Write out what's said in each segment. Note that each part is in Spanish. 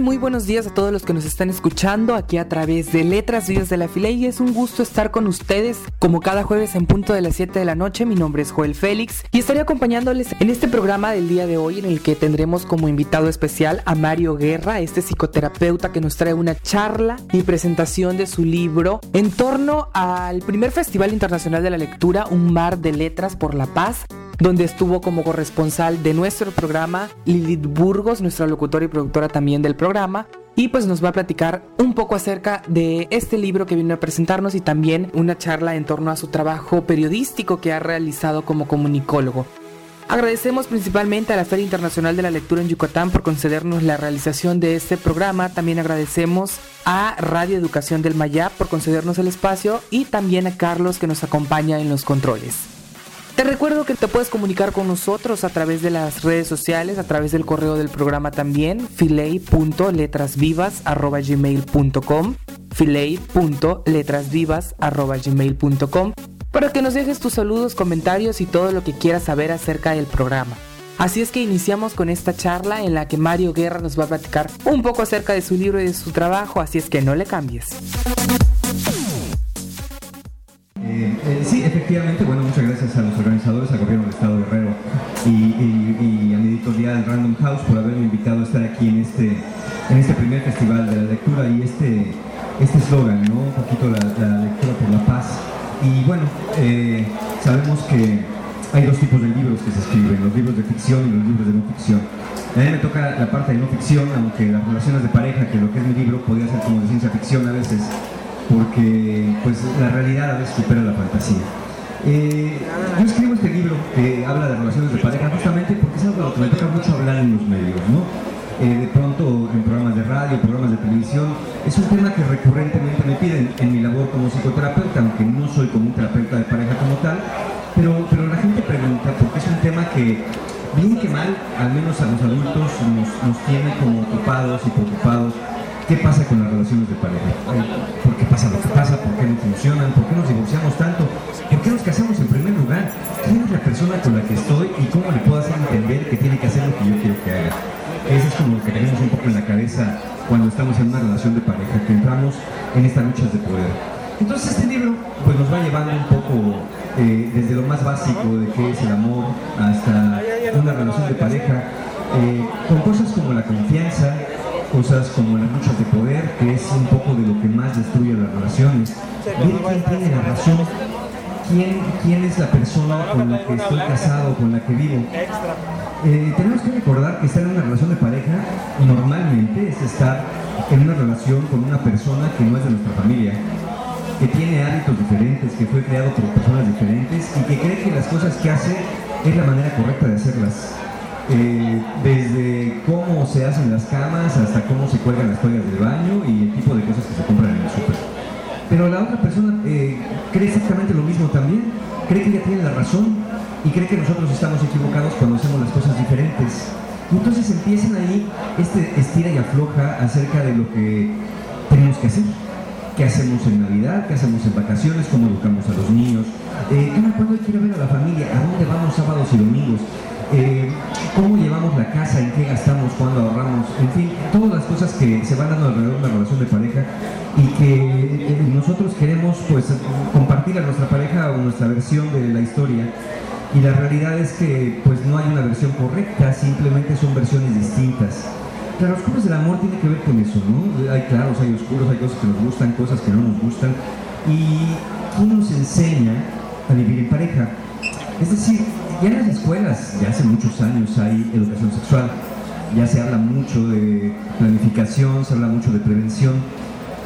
Muy buenos días a todos los que nos están escuchando aquí a través de Letras Vivas de la File y es un gusto estar con ustedes como cada jueves en punto de las 7 de la noche. Mi nombre es Joel Félix y estaré acompañándoles en este programa del día de hoy en el que tendremos como invitado especial a Mario Guerra, este psicoterapeuta que nos trae una charla y presentación de su libro en torno al primer Festival Internacional de la Lectura, Un Mar de Letras por la Paz, donde estuvo como corresponsal de nuestro programa Lilith Burgos, nuestra locutora y productora también del programa. Y pues nos va a platicar un poco acerca de este libro que viene a presentarnos y también una charla en torno a su trabajo periodístico que ha realizado como comunicólogo. Agradecemos principalmente a la Feria Internacional de la Lectura en Yucatán por concedernos la realización de este programa. También agradecemos a Radio Educación del Mayab por concedernos el espacio y también a Carlos que nos acompaña en los controles. Te recuerdo que te puedes comunicar con nosotros a través de las redes sociales, a través del correo del programa también, filey.letrasvivas.gmail.com filey.letrasvivas.gmail.com para que nos dejes tus saludos, comentarios y todo lo que quieras saber acerca del programa. Así es que iniciamos con esta charla en la que Mario Guerra nos va a platicar un poco acerca de su libro y de su trabajo, así es que no le cambies. Eh, eh, sí, efectivamente, bueno, muchas gracias en este, en este primer festival de la lectura y este este eslogan, ¿no? Un poquito la, la, lectura por la paz. Y bueno, eh, sabemos que hay dos tipos de libros que se escriben, los libros de ficción y los libros de no ficción. A mí me toca la parte de no ficción, aunque las relaciones de pareja, que lo que es mi libro, podría ser como de ciencia ficción a veces, porque pues la realidad a veces supera la fantasía. Eh, yo escribo este libro que habla de relaciones de pareja justamente porque es algo de lo que me toca mucho hablar en los medios, ¿no? Eh, de pronto en programas de radio, programas de televisión, es un tema que recurrentemente me piden en mi labor como psicoterapeuta, aunque no soy como un terapeuta de pareja como tal, pero, pero la gente pregunta porque es un tema que, bien que mal, al menos a los adultos nos, nos tiene como ocupados y preocupados ¿Qué pasa con las relaciones de pareja? ¿Por qué pasa lo que pasa? ¿Por qué no funcionan? ¿Por qué nos divorciamos tanto? ¿Por qué nos casamos en primer lugar? ¿Quién es la persona con la que estoy y cómo le puedo hacer entender que tiene que hacer lo que yo quiero que haga? Eso es como lo que tenemos un poco en la cabeza cuando estamos en una relación de pareja, que entramos en estas luchas de poder. Entonces este libro pues, nos va llevando un poco eh, desde lo más básico de qué es el amor hasta una relación de pareja, eh, con cosas como la confianza, cosas como las luchas de poder, que es un poco de lo que más destruye las relaciones. Ver quién tiene la razón, quién, quién es la persona con la que estoy casado, con la que vivo. Eh, tenemos que recordar que estar en una relación de pareja normalmente es estar en una relación con una persona que no es de nuestra familia, que tiene hábitos diferentes, que fue creado por personas diferentes y que cree que las cosas que hace es la manera correcta de hacerlas. Eh, desde cómo se hacen las camas hasta cómo se cuelgan las toallas del baño y el tipo de cosas que se compran en el súper. Pero la otra persona eh, cree exactamente lo mismo también, cree que ella tiene la razón y cree que nosotros estamos equivocados cuando hacemos las cosas diferentes. Entonces empiezan ahí este estira y afloja acerca de lo que tenemos que hacer. ¿Qué hacemos en Navidad? ¿Qué hacemos en vacaciones? ¿Cómo educamos a los niños? Eh, ¿Cuándo hay que ir a ver a la familia? ¿A dónde vamos sábados y domingos? Eh, cómo llevamos la casa, en qué gastamos, cuándo ahorramos, en fin, todas las cosas que se van dando alrededor de una relación de pareja y que eh, nosotros queremos pues compartir a nuestra pareja o nuestra versión de la historia y la realidad es que pues no hay una versión correcta, simplemente son versiones distintas. Claroscuros del amor tiene que ver con eso, ¿no? Hay claros, hay oscuros, hay cosas que nos gustan, cosas que no nos gustan y ¿quién nos enseña a vivir en pareja? Es decir, ya en las escuelas, ya hace muchos años hay educación sexual, ya se habla mucho de planificación, se habla mucho de prevención,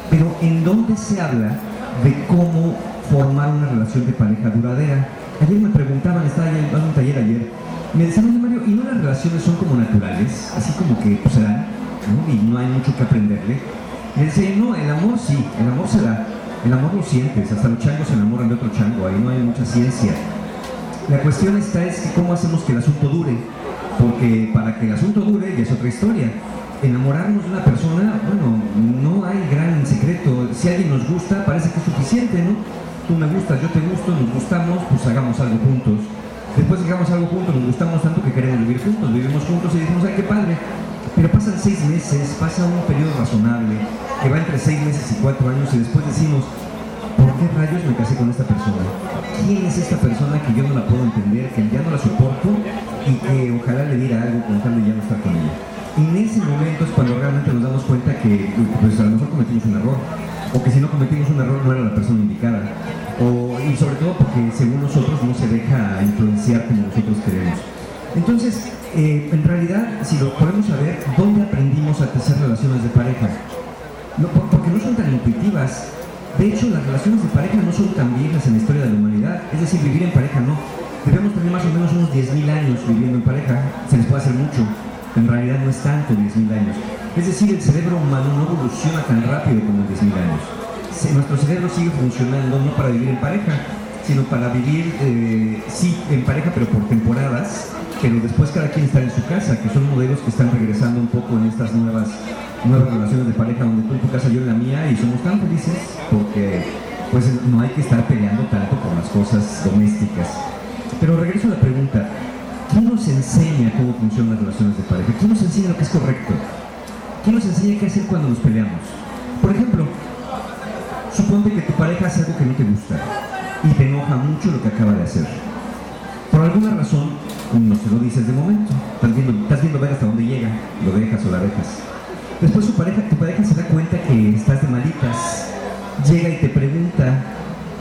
pero ¿en dónde se habla de cómo formar una relación de pareja duradera? Ayer me preguntaban, estaba en un taller ayer, me decían, Mario, ¿y no las relaciones son como naturales? Así como que pues, se dan, ¿no? Y no hay mucho que aprenderle. Me decía, no, el amor sí, el amor se da, el amor lo sientes, hasta los changos se enamoran de otro chango, ahí no hay mucha ciencia. La cuestión está es cómo hacemos que el asunto dure, porque para que el asunto dure ya es otra historia. Enamorarnos de una persona, bueno, no hay gran secreto. Si alguien nos gusta, parece que es suficiente, ¿no? Tú me gustas, yo te gusto, nos gustamos, pues hagamos algo juntos. Después hagamos algo juntos, nos gustamos tanto que queremos vivir juntos, vivimos juntos y decimos, ay, qué padre. Pero pasan seis meses, pasa un periodo razonable, que va entre seis meses y cuatro años, y después decimos, ¿por qué rayos me casé con esta persona? ¿Quién es esta persona que yo no la puedo entender, que ya no la soporto y que ojalá le diera algo con tal de ya no estar con ella? En ese momento es cuando realmente nos damos cuenta que pues a lo mejor cometimos un error, o que si no cometimos un error no era la persona indicada, o, y sobre todo porque según nosotros no se deja influenciar como nosotros queremos. Entonces, eh, en realidad, si lo podemos saber, ¿dónde aprendimos a tejer relaciones de pareja? No, porque no son tan intuitivas. De hecho, las relaciones de pareja no son tan viejas en la historia de la humanidad. Es decir, vivir en pareja no. Debemos tener más o menos unos 10.000 años viviendo en pareja. Se les puede hacer mucho. En realidad no es tanto 10.000 años. Es decir, el cerebro humano no evoluciona tan rápido como en 10.000 años. nuestro cerebro sigue funcionando no para vivir en pareja, sino para vivir, eh, sí, en pareja, pero por temporadas, pero después cada quien está en su casa, que son modelos que están regresando un poco en estas nuevas, nuevas relaciones de pareja, donde tú en tu casa, yo en la mía, y somos tan felices porque pues no hay que estar peleando tanto por las cosas domésticas. Pero regreso a la pregunta, ¿quién nos enseña cómo funcionan las relaciones de pareja? ¿Quién nos enseña lo que es correcto? ¿Quién nos enseña qué hacer cuando nos peleamos? Por ejemplo, suponte que tu pareja hace algo que no te gusta y te enoja mucho lo que acaba de hacer. Alguna razón, no se lo dices de momento. Estás viendo, estás viendo ver hasta dónde llega, lo dejas o la dejas. Después su pareja, tu pareja se da cuenta que estás de malitas, llega y te pregunta,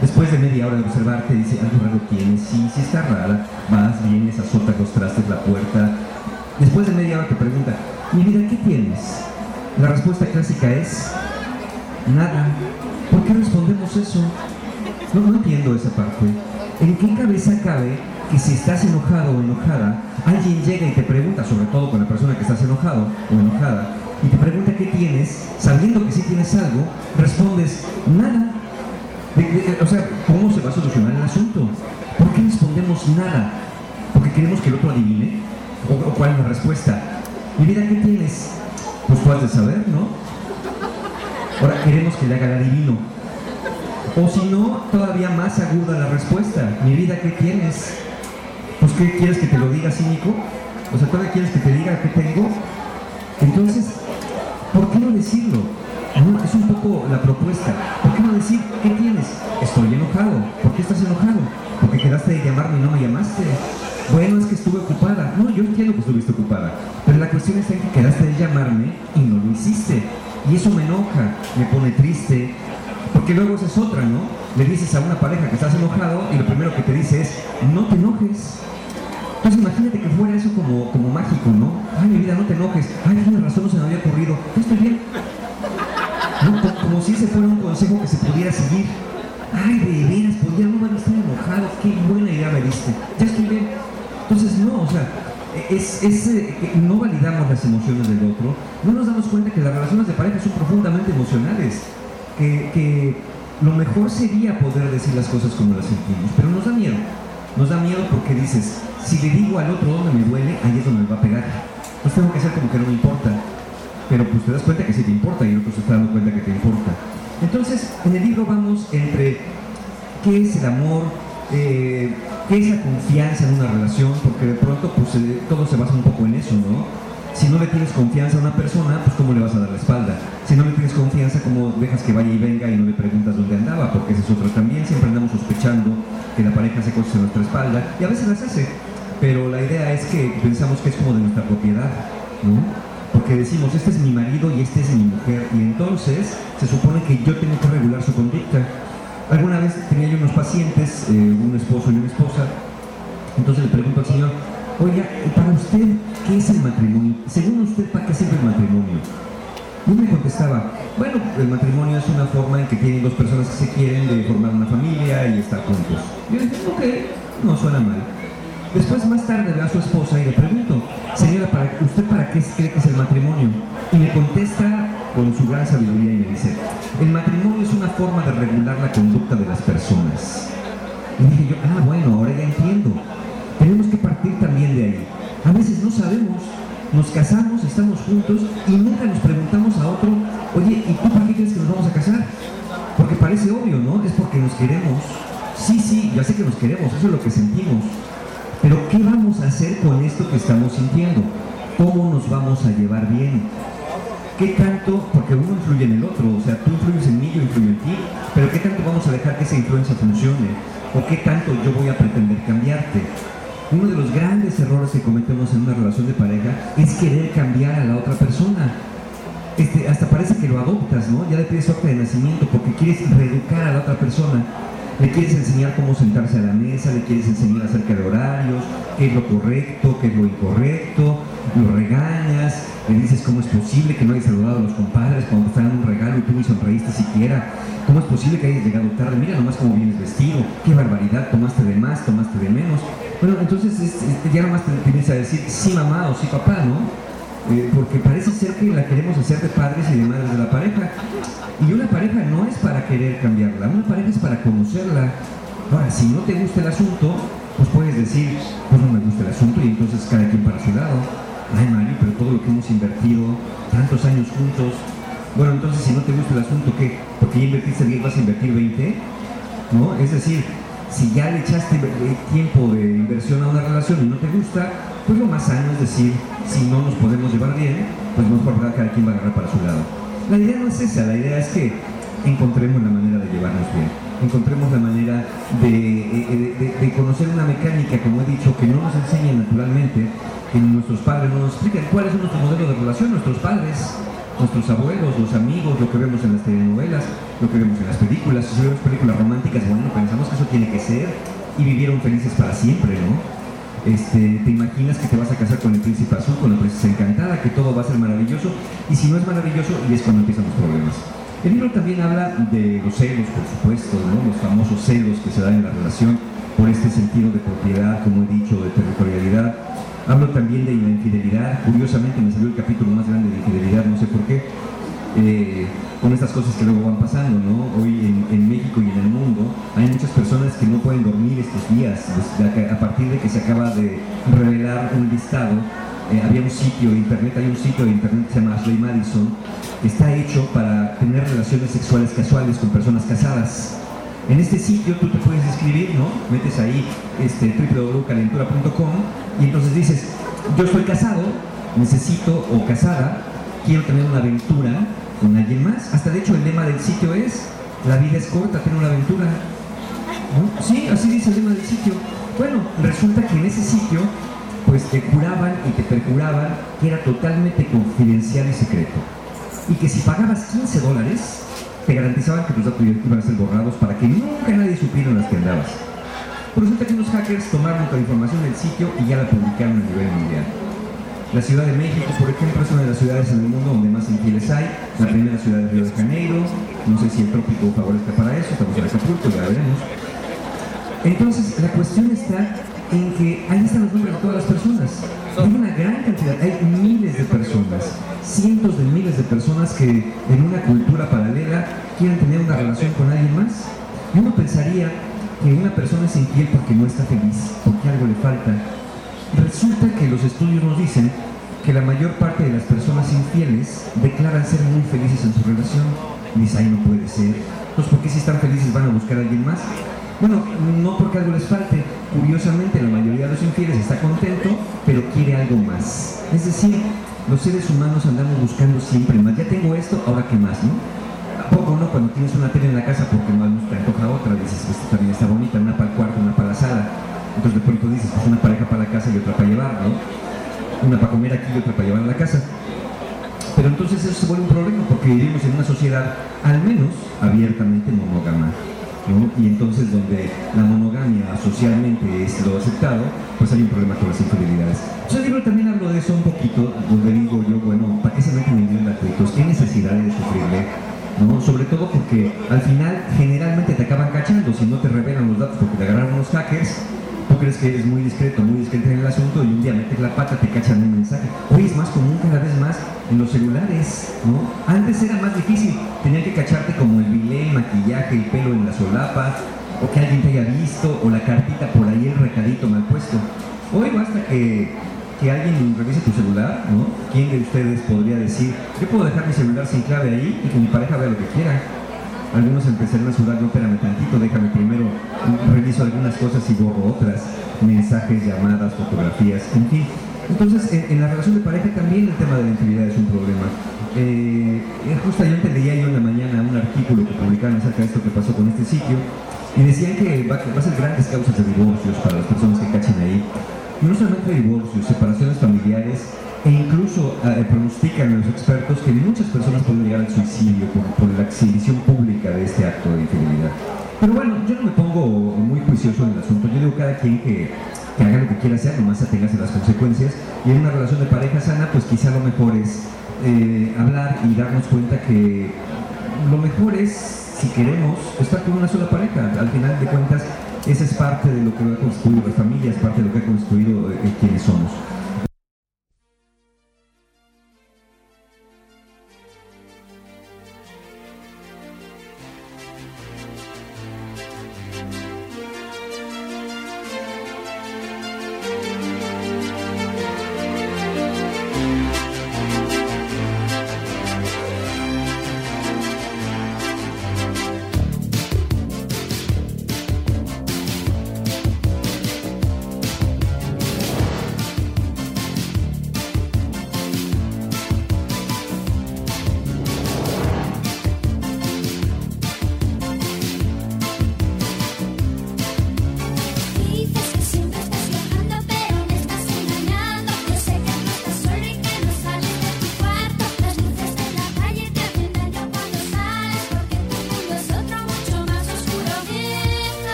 después de media hora de observarte, dice, algo raro tienes, sí, sí está rara, vas, vienes, azotas los trastes, la puerta. Después de media hora te pregunta, mi vida, ¿qué tienes? La respuesta clásica es, nada. ¿Por qué respondemos eso? No, no entiendo esa parte. ¿En qué cabeza cabe que si estás enojado o enojada, alguien llega y te pregunta, sobre todo con la persona que estás enojado o enojada, y te pregunta qué tienes, sabiendo que si tienes algo, respondes nada. o sea, ¿cómo se va a solucionar el asunto? ¿Por qué respondemos nada? ¿Porque queremos que el otro adivine? ¿O, cuál es la respuesta? Mi vida, ¿qué tienes? Pues tú has de saber, ¿no? Ahora queremos que le haga el adivino. O si no, todavía más aguda la respuesta. Mi vida, ¿qué tienes? Pues ¿qué quieres que te lo diga cínico? O sea, ¿todavía quieres que te diga qué tengo? Entonces, ¿por qué no decirlo? es un poco la propuesta. ¿Por qué no decir qué tienes? Estoy enojado. ¿Por qué estás enojado? Porque quedaste de llamarme y no me llamaste. Bueno, es que estuve ocupada. No, yo entiendo que estuviste ocupada. Pero la cuestión en que quedaste de llamarme y no lo hiciste. Y eso me enoja, me pone triste. Porque luego esa es otra, ¿no? Le dices a una pareja que estás enojado y lo primero que te dice es, no te enojes. Entonces imagínate que fuera eso como, como mágico, ¿no? Ay, mi vida, no te enojes. Ay, tienes razón, no se me había ocurrido. estoy bien. Como, si ese fuera un consejo que se pudiera seguir. Ay, de veras, pues ya no van a estar enojados. Qué buena idea me diste. Ya estoy bien. Entonces, no, o sea, es, es eh, no validamos las emociones del otro, no nos damos cuenta que las relaciones de pareja son profundamente emocionales, que, lo mejor sería poder decir las cosas como las sentimos, pero nos da miedo. Nos da miedo porque dices, si le digo al otro donde me duele, ahí es donde me va a pegar. Pues tengo que hacer como que no me importa. Pero pues te das cuenta que sí te importa y el otro se está dando cuenta que te importa. Entonces, en el libro vamos entre qué es el amor, eh, qué es la confianza en una relación, porque de pronto pues eh, todo se basa un poco en eso, ¿no? Si no le tienes confianza a una persona, pues cómo le vas a dar la espalda. Si no le tienes confianza, cómo dejas que vaya y venga y no le preguntas dónde andaba, porque ese es otro también. Siempre andamos sospechando que la pareja hace cosas en nuestra espalda y a veces las hace. Pero la idea es que pensamos que es como de nuestra propiedad, ¿no? Porque decimos, este es mi marido y este es mi mujer, y entonces se supone que yo tengo que regular su conducta. Alguna vez tenía yo unos pacientes, eh, un esposo y una esposa, entonces le pregunto al Señor, oiga, para usted, ¿qué es el matrimonio? Según usted, ¿para qué sirve el matrimonio? Y me contestaba, bueno, el matrimonio es una forma en que tienen dos personas que se quieren de formar una familia y estar juntos. Yo le dije, ok, no suena mal. Después, más tarde, veo a su esposa y le pregunto, señora, ¿para, ¿usted para qué cree que es el matrimonio? Y me contesta con su gran sabiduría y me dice, el matrimonio es una forma de regular la conducta de las personas. Y dije yo, ah, bueno, ahora ya entiendo. Tenemos que partir también de ahí. A veces no sabemos, nos casamos, estamos juntos y nunca nos preguntamos a otro, oye, ¿y tú para qué crees que nos vamos a casar? Porque parece obvio, ¿no? Es porque nos queremos. Sí, sí, ya sé que nos queremos, eso es lo que sentimos. Pero ¿qué vamos a hacer con esto que estamos sintiendo? ¿Cómo nos vamos a llevar bien? ¿Qué tanto? Porque uno influye en el otro, o sea, tú influyes en mí, yo influyo en ti, pero ¿qué tanto vamos a dejar que esa influencia funcione? ¿O qué tanto yo voy a pretender cambiarte? Uno de los grandes errores que cometemos en una relación de pareja es querer cambiar a la otra persona. Este, hasta parece que lo adoptas, ¿no? Ya le pides su de nacimiento porque quieres reeducar a la otra persona. Le quieres enseñar cómo sentarse a la mesa, le quieres enseñar acerca de horarios, qué es lo correcto, qué es lo incorrecto, lo regañas, le dices cómo es posible que no hayas saludado a los compadres cuando te dan un regalo y tú ni sonreíste siquiera, cómo es posible que hayas llegado tarde, mira nomás cómo vienes vestido, qué barbaridad, tomaste de más, tomaste de menos. Bueno, entonces ya nomás tienes a decir sí mamá o sí papá, ¿no? Eh, porque parece ser que la queremos hacer de padres y de madres de la pareja. Y una pareja no es para querer cambiarla, una pareja es para conocerla. Ahora, si no te gusta el asunto, pues puedes decir, pues no me gusta el asunto y entonces cada quien para su lado. Ay, Mario, pero todo lo que hemos invertido, tantos años juntos. Bueno, entonces si no te gusta el asunto, ¿qué? Porque ya invertiste 10, vas a invertir 20. ¿No? Es decir, si ya le echaste tiempo de inversión a una relación y no te gusta, pues lo más sano es decir, si no nos podemos llevar bien, pues mejor cada quien va a agarrar para su lado. La idea no es esa, la idea es que encontremos la manera de llevarnos bien, encontremos la manera de, de, conocer una mecánica, como he dicho, que no nos enseña naturalmente, que nuestros padres no nos explican cuál es nuestro modelo de relación, nuestros padres, nuestros abuelos, los amigos, lo que vemos en las telenovelas, lo que vemos en las películas, si vemos películas románticas, bueno, pensamos que eso tiene que ser y vivieron felices para siempre, ¿no? Este, te imaginas que te vas a casar con el príncipe azul, con la princesa encantada, que todo va a ser maravilloso, y si no es maravilloso, y es cuando empiezan los problemas. El libro también habla de los celos, por supuesto, los famosos celos que se dan en la relación por este sentido de propiedad, como he dicho, de territorialidad. Hablo también de la infidelidad, curiosamente me salió el capítulo más grande de infidelidad, no sé por qué, eh, con estas cosas que luego van pasando, ¿no? Hoy en, México y en el mundo hay muchas personas que no pueden dormir estos días, a partir de que se acaba de revelar un listado, eh, había un sitio de internet, hay un sitio de internet que se llama Ashley Madison, que está hecho para tener relaciones sexuales casuales con personas casadas. En este sitio tú te puedes escribir, ¿no? Metes ahí este, www.calentura.com y entonces dices, yo estoy casado, necesito o casada, quiero tener una aventura con alguien más. Hasta de hecho el lema del sitio es, la vida es corta, tener una aventura. Sí, así dice el lema del sitio. Bueno, resulta que en ese sitio pues te juraban y te perjuraban que era totalmente confidencial y secreto. Y que si pagabas 15 dólares, te garantizaban que tus datos iban a ser borrados para que nunca nadie supiera en las que andabas. resulta que unos hackers tomaron la información del sitio y ya la publicaron a nivel mundial. La Ciudad de México, por ejemplo, es una de las ciudades en el mundo donde más infieles hay. La primera ciudad de Río de Janeiro. No sé si el trópico favorece para eso, estamos en Acapulco, ya veremos. Entonces, la cuestión está en que ahí están los nombres de todas las personas. Hay una gran cantidad, hay miles de personas, cientos de miles de personas que en una cultura paralela quieren tener una relación con alguien más. Y uno pensaría que una persona es infiel porque no está feliz, porque algo le falta, Resulta que los estudios nos dicen que la mayor parte de las personas infieles declaran ser muy felices en su relación. Dice, ay, no puede ser. Entonces, ¿por qué si están felices van a buscar a alguien más? Bueno, no porque algo les falte. Curiosamente, la mayoría de los infieles está contento, pero quiere algo más. Es decir, los seres humanos andamos buscando siempre más. Ya tengo esto, ahora qué más, ¿no? ¿A poco no? Cuando tienes una tele en la casa porque no te antoja otra, dices, esta también está bonita, una para el cuarto, una para la sala entonces de pronto dices, pues una pareja para la casa y otra para llevar, ¿no? Una para comer aquí y otra para llevar a la casa. Pero entonces eso se vuelve un problema porque vivimos en una sociedad al menos abiertamente monógama. Y entonces donde la monogamia socialmente es lo aceptado, pues hay un problema con las infidelidades. Yo el libro también hablo de eso un poquito, donde digo yo, bueno, ¿para qué se meten en el gratuitos? ¿Qué necesidad de sufrirle? ¿no? Sobre todo porque al final generalmente te acaban cachando si no te revelan los datos porque te agarraron unos hackers tú crees que eres muy discreto, muy discreto en el asunto y un día metes la pata, te cachan un mensaje. Hoy es más común cada vez más en los celulares, ¿no? Antes era más difícil, maquillaje, el pelo en la solapa, o que alguien te haya visto, o la cartita por ahí, el recadito mal puesto. Hoy basta que, que alguien revise tu celular, ¿no? ¿Quién de ustedes podría decir, yo puedo dejar mi celular sin clave ahí y que mi pareja vea lo que quiera? Algunos empezarán a sudar, no, espérame tantito, déjame primero, reviso algunas cosas y borro otras, mensajes, llamadas, fotografías, en fin. Entonces, en, la relación de pareja también el tema de la intimidad es un problema. Eh, justamente leía yo en la mañana un artículo que publicaron acerca de esto que pasó con este sitio y decían que va, a ser grandes causas de divorcios para las personas que cachen ahí. No solamente divorcios, separaciones familiares e incluso eh, pronostican los expertos que muchas personas pueden llegar al suicidio por, la exhibición pública de este acto de infidelidad. Pero bueno, yo no me pongo muy juicioso en el asunto. Yo digo cada quien que, haga lo que quiera hacer, nomás aténgase las consecuencias. Y en una relación de pareja sana, pues quizá lo mejor es eh, hablar y darnos cuenta que lo mejor es si queremos estar con una sola pareja. Al final de cuentas, esa es parte de lo que ha construido la familia, es parte de lo que ha construido eh, quienes somos.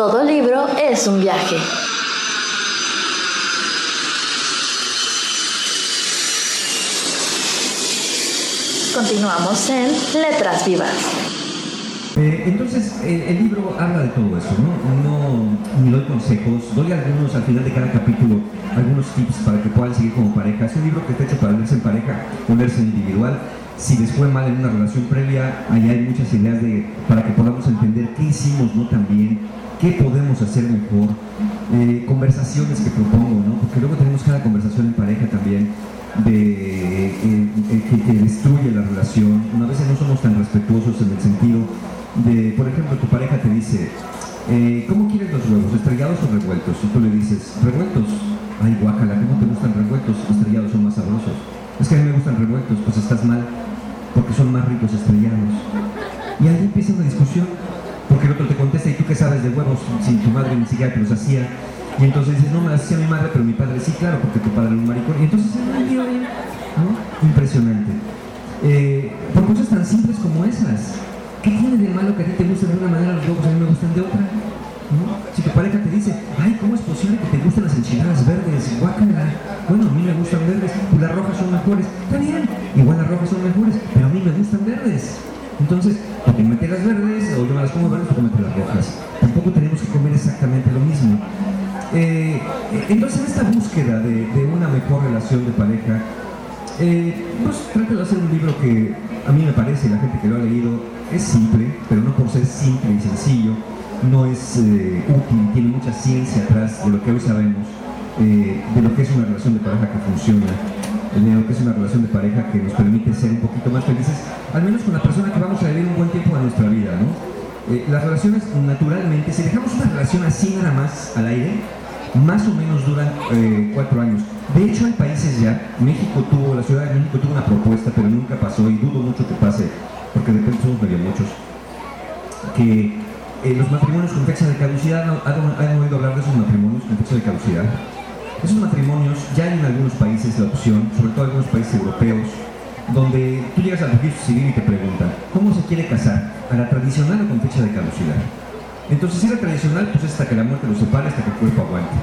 Todo libro es un viaje. Continuamos en Letras Vivas. Eh, entonces, eh, el libro habla de todo eso, ¿no? No doy consejos, doy algunos al final de cada capítulo, algunos tips para que puedan seguir como pareja. Es un libro que está hecho para leerse en pareja o en individual. Si les fue mal en una relación previa, ahí hay muchas ideas de, para que podamos entender qué hicimos no tan bien, qué podemos hacer mejor, eh, conversaciones que propongo, ¿no? Porque luego tenemos cada conversación en pareja también de, que, que destruye la relación. A veces no somos tan respetuosos en el sentido por ejemplo, tu pareja te dice, eh, ¿cómo quieres los huevos? ¿Estrellados o revueltos? Y tú le dices, revueltos. Ay, guácala, ¿cómo te gustan revueltos? Estrellados son más sabrosos. Es que a mí me gustan revueltos, pues estás mal, porque son más ricos estrellados. Y ahí empieza una discusión, porque el otro te contesta, ¿y tú qué sabes de huevos si tu madre ni siquiera te los hacía? Y entonces dices, no me las hacía mi madre, pero mi padre sí, claro, porque tu padre era un maricón. Y entonces, ¿no? Impresionante. Eh, por cosas tan simples como esas. ¿Qué tiene de malo que a ti te gusten de una manera los huevos a mí me gustan de otra? Si tu pareja te dice, ay, ¿cómo es posible que te gusten las enchiladas verdes? Guácala. Bueno, a mí me gustan verdes, pues las rojas son mejores. Está bien, igual las rojas son mejores, pero a mí me gustan verdes. Entonces, porque mete las verdes, o yo me las como verdes, porque mete las rojas. Tampoco tenemos que comer exactamente lo mismo. Eh, entonces, en esta búsqueda de, una mejor relación de pareja, eh, pues trato de hacer un libro que a mí me parece, la gente que lo ha leído, es simple, pero no por ser simple y sencillo, no es eh, útil, tiene mucha ciencia atrás de lo que hoy sabemos, eh, de lo que es una relación de pareja que funciona, de lo que es una relación de pareja que nos permite ser un poquito más felices, al menos con la persona que vamos a vivir un buen tiempo de nuestra vida, ¿no? Eh, las relaciones naturalmente, si dejamos una relación así nada más al aire, más o menos duran cuatro años. De hecho, hay países ya, México tuvo, la Ciudad de México tuvo una propuesta, pero nunca pasó y dudo mucho que pase porque de repente somos medio muchos, que eh, los matrimonios con fecha de caducidad, ¿han, oído hablar de esos matrimonios con fecha de caducidad? Esos matrimonios ya hay en algunos países la opción, sobre todo en algunos países europeos, donde tú llegas al registro civil y te preguntan, ¿cómo se quiere casar? ¿A la tradicional o con fecha de caducidad? Entonces, si es la tradicional, pues es hasta que la muerte lo separe, hasta que el cuerpo aguante.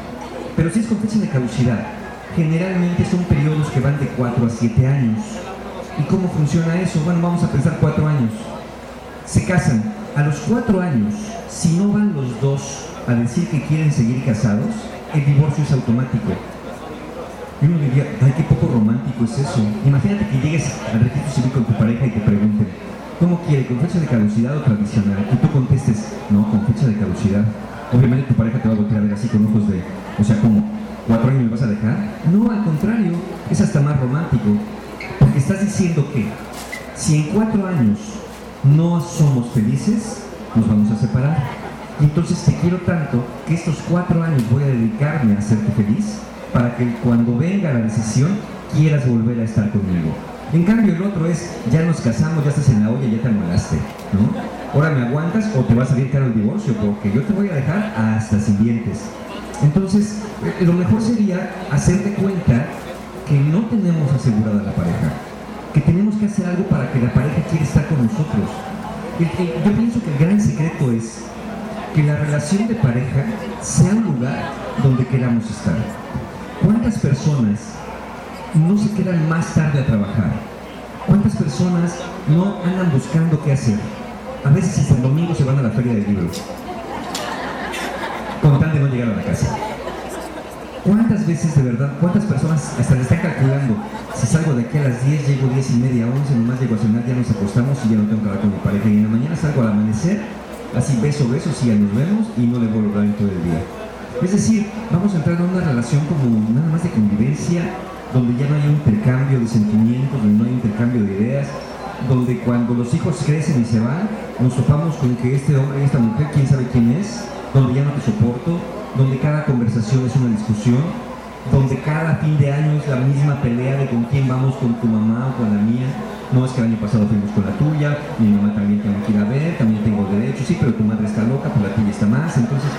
Pero si es con fecha de caducidad, generalmente son periodos que van de 4 a 7 años. ¿Y cómo funciona eso? Bueno, vamos a pensar cuatro años. Se casan. A los cuatro años, si no van los dos a decir que quieren seguir casados, el divorcio es automático. Y uno diría, ay, qué poco romántico es eso. Imagínate que llegues al registro civil con tu pareja y te pregunten, ¿cómo quiere? ¿Con fecha de caducidad o tradicional? Y tú contestes, no, con fecha de caducidad. Obviamente tu pareja te va a voltear a ver así con ojos de, o sea, ¿cómo? ¿Cuatro años me vas a dejar? No, al contrario, es hasta más romántico. Porque estás diciendo que si en cuatro años no somos felices, nos vamos a separar. Y entonces te quiero tanto que estos cuatro años voy a dedicarme a hacerte feliz para que cuando venga la decisión quieras volver a estar conmigo. En cambio el otro es, ya nos casamos, ya estás en la olla, ya te amolaste, ¿no? Ahora me aguantas o te va a salir caro el divorcio porque yo te voy a dejar hasta sin dientes. Entonces, eh, lo mejor sería hacerte cuenta que no tenemos asegurada la pareja, que tenemos que hacer algo para que la pareja quiera estar con nosotros. yo pienso que el gran secreto es que la relación de pareja sea un lugar donde queramos estar. ¿Cuántas personas no se quedan más tarde a trabajar? ¿Cuántas personas no andan buscando qué hacer? A veces hasta el domingo se van a la feria de libros, con tal de no llegar a la casa. ¿Cuántas veces de verdad, cuántas personas hasta le están calculando? Si salgo de aquí a las 10, llego 10 y media, 11, nomás llego a cenar, ya nos acostamos y ya no tengo que hablar con mi pareja. Y en la mañana salgo al amanecer, así beso, beso, sí, ya nos vemos y no le vuelvo a hablar en todo el día. Es decir, vamos a entrar en una relación como nada más de convivencia, donde ya no hay intercambio de sentimientos, donde no hay intercambio de ideas, donde cuando los hijos crecen y se van, nos topamos con que este hombre esta mujer, quién sabe quién es, donde ya no te soporto, donde cada conversación es una discusión, donde cada fin de año es la misma pelea de con quién vamos, con tu mamá o con la mía. No es que el año pasado fuimos con la tuya, mi mamá también tengo que ir a ver, también tengo derecho, sí, pero tu madre está loca, pues la tuya está más, entonces...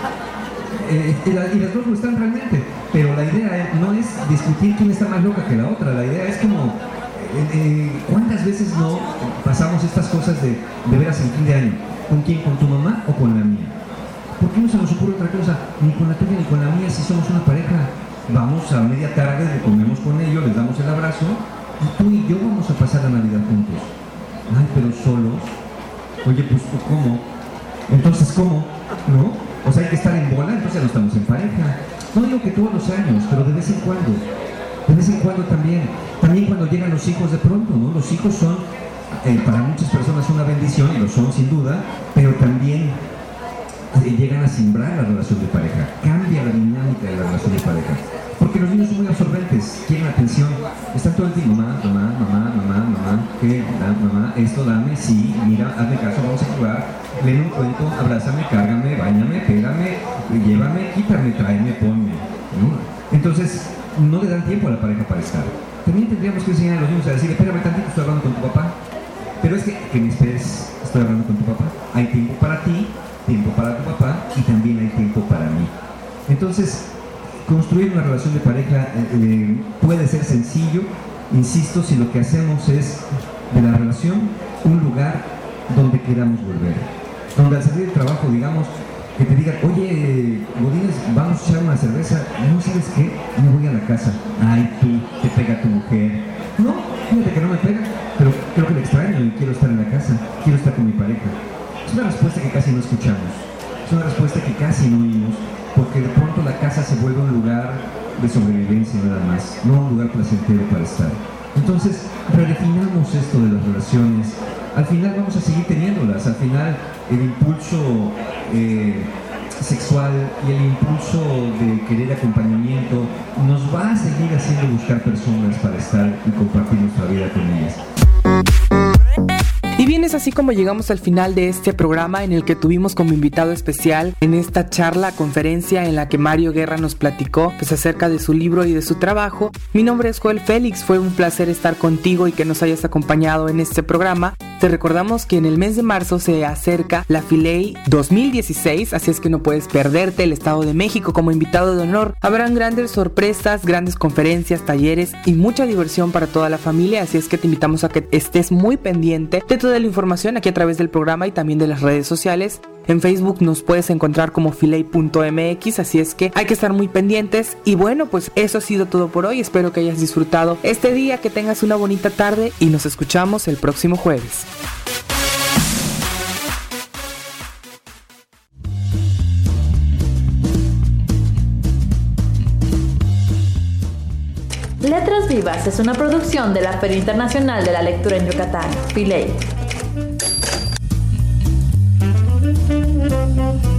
Eh, y las dos están realmente, pero la idea no es discutir quién está más loca que la otra, la idea es como eh, eh, ¿cuántas veces no pasamos estas cosas de, de veras en fin de año? ¿Con quién? ¿Con tu mamá o con la mía? ¿Por qué no se nos ocurre otra cosa? Ni con la tuya ni con la mía si somos una pareja. Vamos a media tarde, comemos con ellos, les damos el abrazo y tú y yo vamos a pasar la Navidad juntos. Ay, pero solos. Oye, pues ¿cómo? Entonces, ¿cómo? ¿No? O sea, hay que estar en bola, entonces no estamos en pareja. No digo que todos los años, pero de vez en cuando. De vez en cuando también. También cuando llegan los hijos de pronto, ¿no? Los hijos son eh, para muchas personas una bendición, y lo son sin duda, pero también eh, llegan a simbrar la relación de pareja. Cambia la dinámica de la relación de pareja. Porque los niños son muy absorbentes, quieren atención. Están todo el tiempo, mamá, mamá, mamá, mamá, mamá, ¿qué? mamá, esto dame, sí, mira, hazme caso, vamos a jugar, leen un cuento, abrázame, cárgame, bañame, pégame, llévame, quítame, tráeme, ponme. Entonces, no le dan tiempo a la pareja para estar. También tendríamos que enseñar a los niños a decir, espérame tantito, estoy hablando con tu papá. Pero es que, que me esperes, estoy hablando con tu papá. Hay tiempo para ti, tiempo para tu papá y también hay tiempo para mí. Entonces, construir una relación de pareja eh, eh, puede ser sencillo, insisto, si lo que hacemos es de la relación un lugar donde queramos volver. Donde al salir del trabajo, digamos, que te digan, oye, Godínez, vamos a echar una cerveza, no sabes qué, me voy a la casa. Ay, tú, te pega tu mujer. No, fíjate que no me pega, pero creo que le extraño y quiero estar en la casa, quiero estar con mi pareja. Es una respuesta que casi no escuchamos, es una respuesta que casi no oímos, porque de pronto la casa se vuelve un lugar de sobrevivencia nada más, no un lugar placentero para estar. Entonces, redefinamos esto de las relaciones. Al final vamos a seguir teniéndolas, al final el impulso eh, sexual y el impulso de querer acompañamiento nos va a seguir haciendo buscar personas para estar y compartir nuestra vida con ellas. Es así como llegamos al final de este programa en el que tuvimos como invitado especial en esta charla, conferencia en la que Mario Guerra nos platicó pues, acerca de su libro y de su trabajo. Mi nombre es Joel Félix, fue un placer estar contigo y que nos hayas acompañado en este programa. Te recordamos que en el mes de marzo se acerca la Filey 2016, así es que no puedes perderte el Estado de México como invitado de honor. Habrán grandes sorpresas, grandes conferencias, talleres y mucha diversión para toda la familia, así es que te invitamos a que estés muy pendiente de toda la información aquí a través del programa y también de las redes sociales. En Facebook nos puedes encontrar como filey.mx, así es que hay que estar muy pendientes. Y bueno, pues eso ha sido todo por hoy. Espero que hayas disfrutado este día, que tengas una bonita tarde y nos escuchamos el próximo jueves. Letras Vivas es una producción de la Feria Internacional de la Lectura en Yucatán, Filey. Thank you.